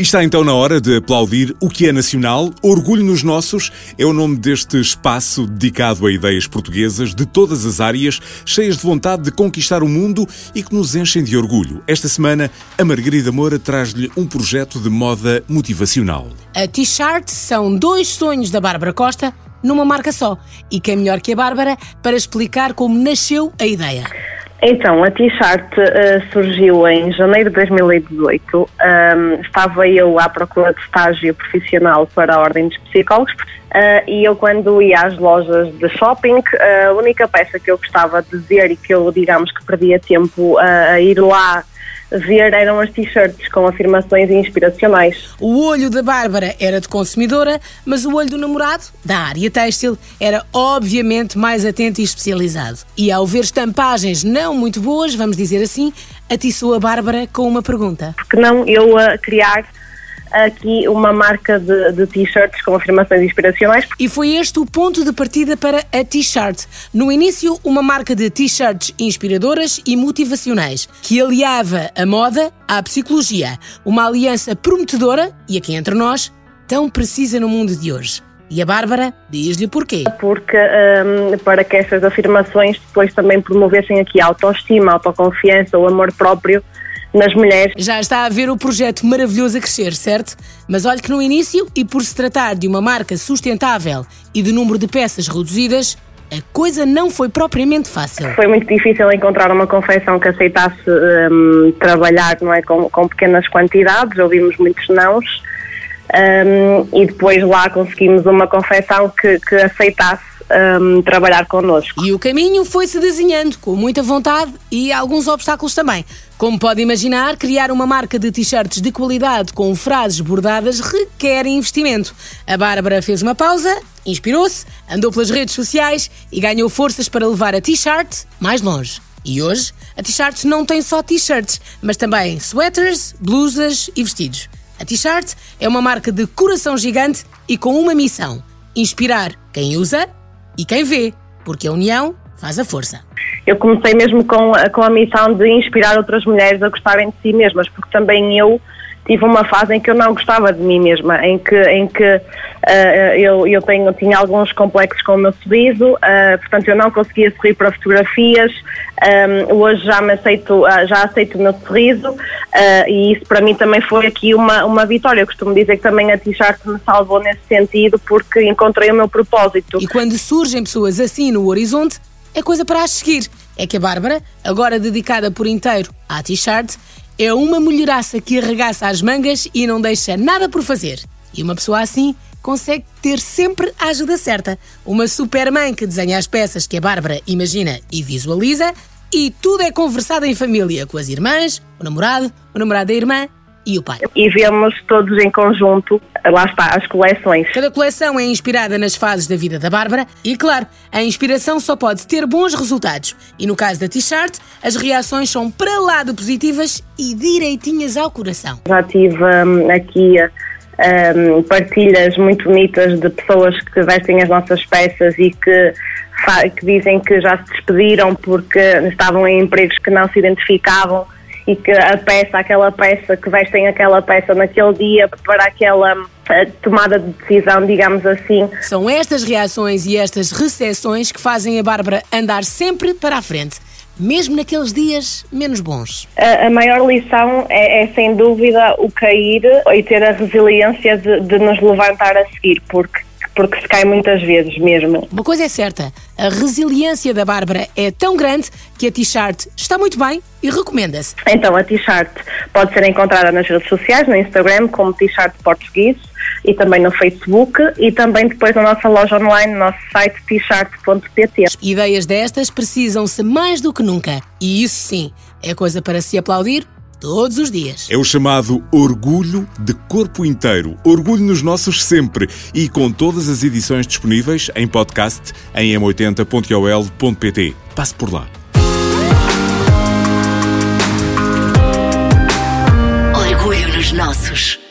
Está então na hora de aplaudir o que é nacional. Orgulho nos Nossos é o nome deste espaço dedicado a ideias portuguesas de todas as áreas, cheias de vontade de conquistar o mundo e que nos enchem de orgulho. Esta semana, a Margarida Moura traz-lhe um projeto de moda motivacional. A T-shirt são dois sonhos da Bárbara Costa numa marca só. E quem melhor que a Bárbara para explicar como nasceu a ideia? Então, a T-shirt uh, surgiu em janeiro de 2018. Um, estava eu à procura de estágio profissional para a Ordem dos Psicólogos uh, e eu, quando ia às lojas de shopping, uh, a única peça que eu gostava de ver e que eu, digamos, que perdia tempo a ir lá ver eram as t-shirts com afirmações inspiracionais. O olho da Bárbara era de consumidora, mas o olho do namorado, da área têxtil, era obviamente mais atento e especializado. E ao ver estampagens não muito boas, vamos dizer assim, atiçou a Bárbara com uma pergunta. Por que não eu a criar aqui uma marca de, de t-shirts com afirmações inspiracionais. E foi este o ponto de partida para a T-shirt. No início, uma marca de t-shirts inspiradoras e motivacionais, que aliava a moda à psicologia. Uma aliança prometedora, e aqui entre nós, tão precisa no mundo de hoje. E a Bárbara diz-lhe porquê. Porque um, para que essas afirmações depois também promovessem aqui a autoestima, a autoconfiança, o amor próprio nas mulheres. Já está a ver o projeto maravilhoso a crescer, certo? Mas olhe que no início, e por se tratar de uma marca sustentável e de número de peças reduzidas, a coisa não foi propriamente fácil. Foi muito difícil encontrar uma confecção que aceitasse um, trabalhar não é, com, com, pequenas quantidades, ouvimos muitos nãos. Um, e depois lá conseguimos uma confecção que, que aceitasse um, trabalhar connosco. E o caminho foi-se desenhando com muita vontade e alguns obstáculos também. Como pode imaginar, criar uma marca de t-shirts de qualidade com frases bordadas requer investimento. A Bárbara fez uma pausa, inspirou-se, andou pelas redes sociais e ganhou forças para levar a t-shirt mais longe. E hoje, a t-shirt não tem só t-shirts, mas também sweaters, blusas e vestidos. A t-shirt é uma marca de coração gigante e com uma missão: inspirar quem usa e quem vê, porque a união faz a força. Eu comecei mesmo com, com a missão de inspirar outras mulheres a gostarem de si mesmas, porque também eu tive uma fase em que eu não gostava de mim mesma, em que, em que uh, eu, eu tenho, tinha alguns complexos com o meu sorriso, uh, portanto eu não conseguia sorrir para fotografias, um, hoje já me aceito, uh, já aceito o meu sorriso e isso para mim também foi aqui uma, uma vitória. Eu costumo dizer que também a t-shirt me salvou nesse sentido porque encontrei o meu propósito. E quando surgem pessoas assim no horizonte, é coisa para as seguir. É que a Bárbara, agora dedicada por inteiro à t-shirt, é uma mulheraça que arregaça as mangas e não deixa nada por fazer. E uma pessoa assim consegue ter sempre a ajuda certa. Uma supermãe que desenha as peças que a Bárbara imagina e visualiza, e tudo é conversado em família com as irmãs, o namorado, o namorado da irmã e o pai. E vemos todos em conjunto, lá está, as coleções. Cada coleção é inspirada nas fases da vida da Bárbara e, claro, a inspiração só pode ter bons resultados. E no caso da t-shirt, as reações são para lá de positivas e direitinhas ao coração. Já tive um, aqui um, partilhas muito bonitas de pessoas que vestem as nossas peças e que que dizem que já se despediram porque estavam em empregos que não se identificavam e que a peça, aquela peça que vestem aquela peça naquele dia para aquela eh, tomada de decisão, digamos assim. São estas reações e estas recepções que fazem a Bárbara andar sempre para a frente. Mesmo naqueles dias menos bons. A, a maior lição é, é, sem dúvida, o cair e ter a resiliência de, de nos levantar a seguir, porque porque se cai muitas vezes mesmo. Uma coisa é certa, a resiliência da Bárbara é tão grande que a t-shirt está muito bem e recomenda-se. Então, a t-shirt pode ser encontrada nas redes sociais, no Instagram, como t-shirt português e também no Facebook e também depois na nossa loja online, no nosso site t-shirt.pt. Ideias destas precisam-se mais do que nunca e isso sim é coisa para se aplaudir todos os dias. É o chamado orgulho de corpo inteiro. Orgulho nos nossos sempre e com todas as edições disponíveis em podcast em m80.ol.pt. Passe por lá. Orgulho nos nossos.